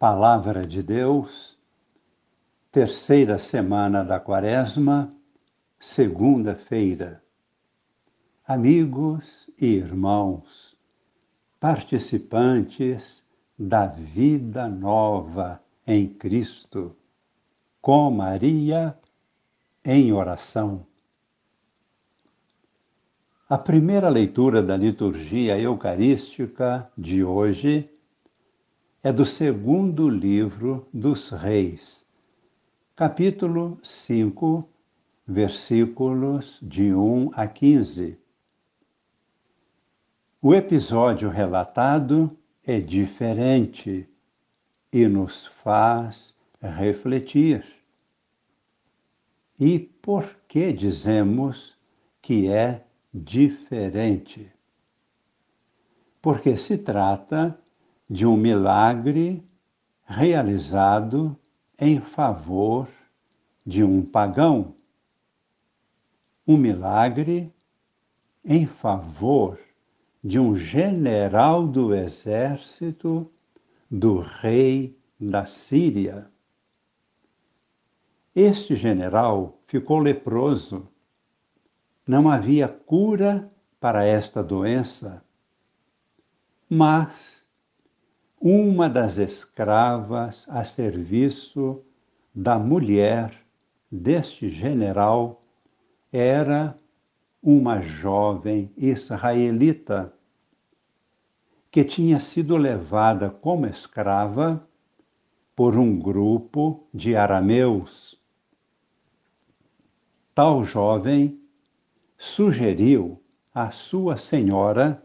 Palavra de Deus, terceira semana da Quaresma, segunda-feira. Amigos e irmãos, participantes da vida nova em Cristo, com Maria em oração. A primeira leitura da liturgia eucarística de hoje é do segundo livro dos Reis, capítulo 5, versículos de 1 a 15. O episódio relatado é diferente e nos faz refletir. E por que dizemos que é diferente? Porque se trata de um milagre realizado em favor de um pagão. Um milagre em favor de um general do exército do rei da Síria. Este general ficou leproso. Não havia cura para esta doença, mas uma das escravas a serviço da mulher deste general era uma jovem israelita que tinha sido levada como escrava por um grupo de arameus. Tal jovem sugeriu à sua senhora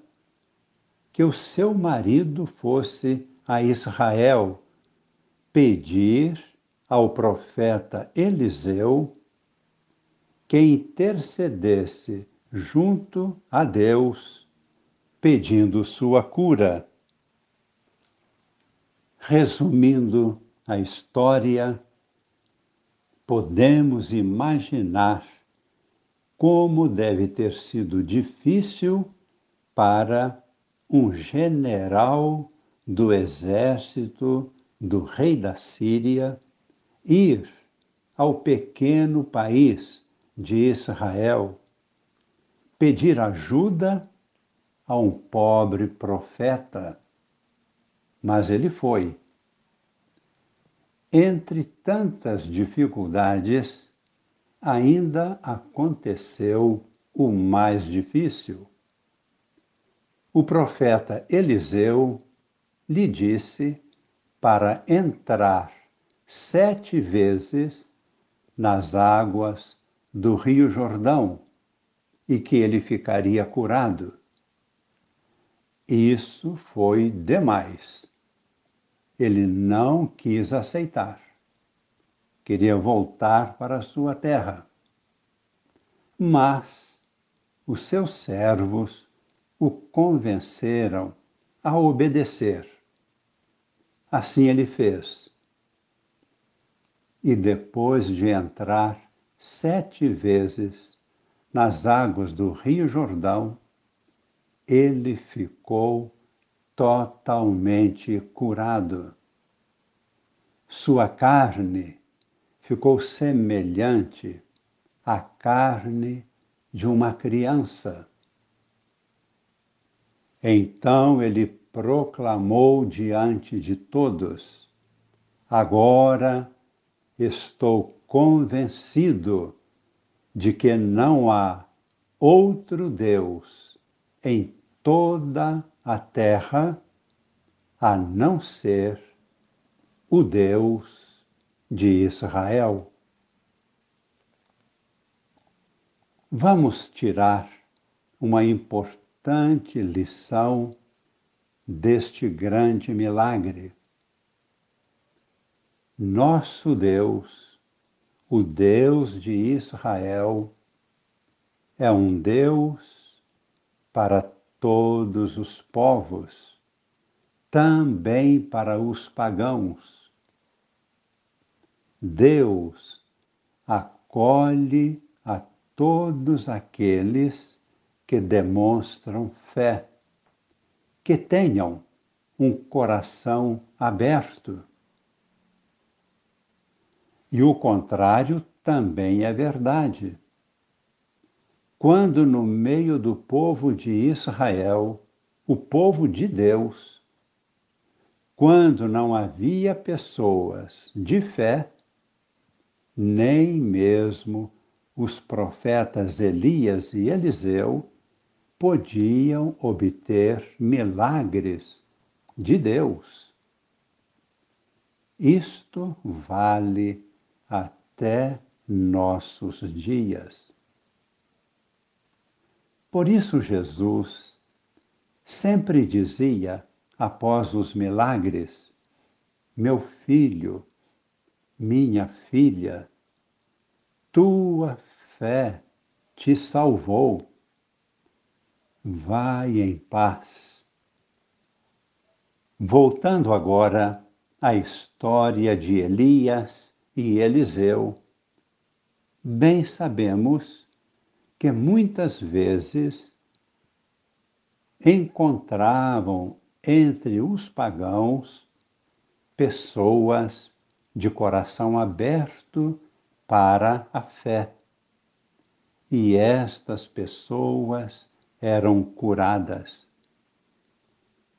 que o seu marido fosse a Israel pedir ao profeta Eliseu que intercedesse junto a Deus, pedindo sua cura. Resumindo a história, podemos imaginar como deve ter sido difícil para um general do exército do rei da Síria ir ao pequeno país de Israel pedir ajuda a um pobre profeta. Mas ele foi. Entre tantas dificuldades, ainda aconteceu o mais difícil o profeta Eliseu lhe disse para entrar sete vezes nas águas do Rio Jordão e que ele ficaria curado. Isso foi demais. Ele não quis aceitar. Queria voltar para a sua terra. Mas os seus servos o convenceram a obedecer. Assim ele fez. E depois de entrar sete vezes nas águas do Rio Jordão, ele ficou totalmente curado. Sua carne ficou semelhante à carne de uma criança então ele proclamou diante de todos: Agora estou convencido de que não há outro Deus em toda a terra a não ser o Deus de Israel. Vamos tirar uma importante importante lição deste grande milagre. Nosso Deus, o Deus de Israel, é um Deus para todos os povos, também para os pagãos. Deus acolhe a todos aqueles que demonstram fé, que tenham um coração aberto. E o contrário também é verdade. Quando no meio do povo de Israel, o povo de Deus, quando não havia pessoas de fé, nem mesmo os profetas Elias e Eliseu podiam obter milagres de Deus. Isto vale até nossos dias. Por isso, Jesus sempre dizia, após os milagres: Meu filho, minha filha, tua fé te salvou. Vai em paz. Voltando agora à história de Elias e Eliseu, bem sabemos que muitas vezes encontravam entre os pagãos pessoas de coração aberto para a fé. E estas pessoas eram curadas.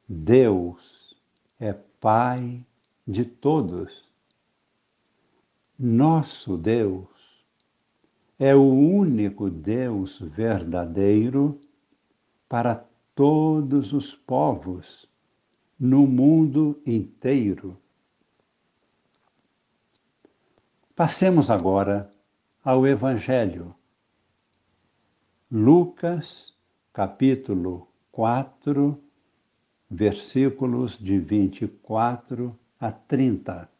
Deus é Pai de todos. Nosso Deus é o único Deus verdadeiro para todos os povos no mundo inteiro. Passemos agora ao Evangelho. Lucas, capítulo 4, versículos de 24 a 30.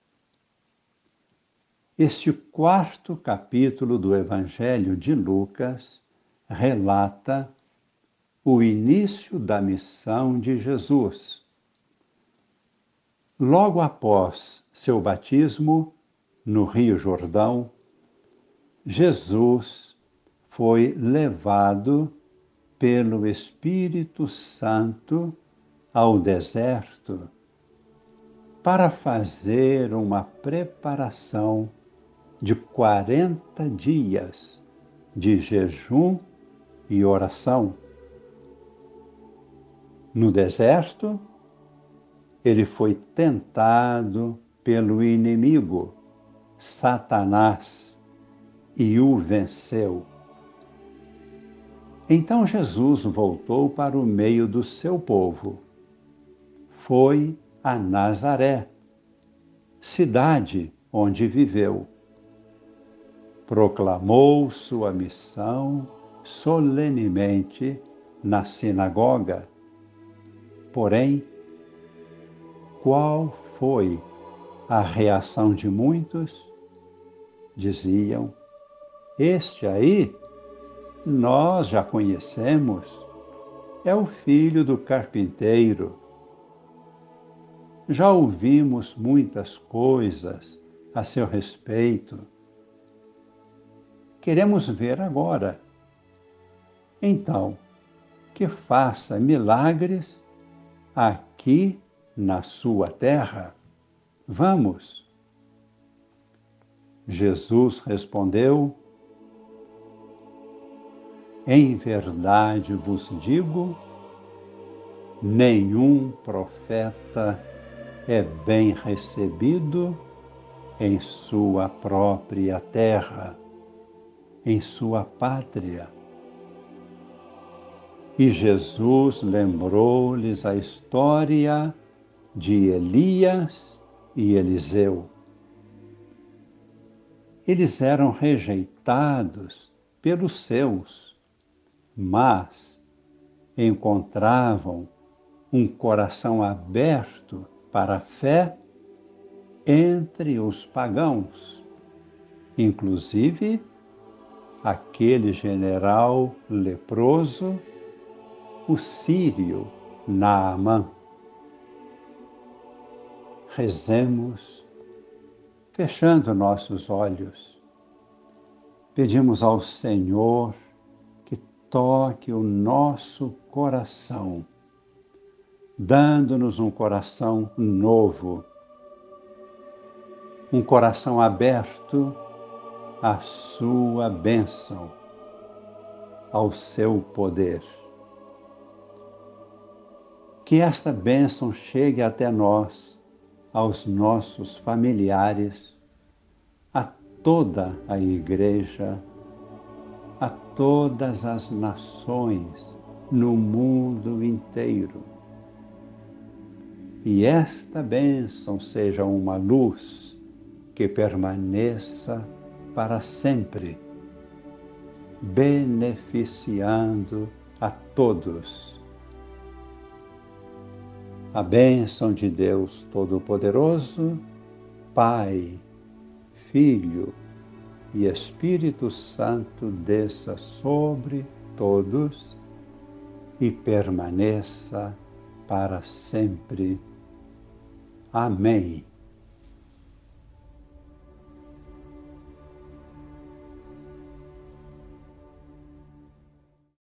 Este quarto capítulo do Evangelho de Lucas relata o início da missão de Jesus. Logo após seu batismo no Rio Jordão, Jesus foi levado pelo Espírito Santo ao deserto para fazer uma preparação de 40 dias de jejum e oração. No deserto, ele foi tentado pelo inimigo, Satanás, e o venceu. Então Jesus voltou para o meio do seu povo. Foi a Nazaré, cidade onde viveu proclamou sua missão solenemente na sinagoga. Porém, qual foi a reação de muitos? Diziam: Este aí nós já conhecemos, é o filho do carpinteiro. Já ouvimos muitas coisas a seu respeito queremos ver agora. Então, que faça milagres aqui na sua terra. Vamos. Jesus respondeu: Em verdade vos digo, nenhum profeta é bem recebido em sua própria terra em sua pátria. E Jesus lembrou-lhes a história de Elias e Eliseu. Eles eram rejeitados pelos seus, mas encontravam um coração aberto para a fé entre os pagãos, inclusive aquele general leproso, o sírio Naamã. Rezemos, fechando nossos olhos. Pedimos ao Senhor toque o nosso coração, dando-nos um coração novo. um coração aberto à sua bênção, ao seu poder. Que esta bênção chegue até nós, aos nossos familiares, a toda a Igreja, todas as nações no mundo inteiro. E esta bênção seja uma luz que permaneça para sempre, beneficiando a todos a bênção de Deus Todo-Poderoso, Pai, Filho e Espírito Santo desça sobre todos e permaneça para sempre. Amém.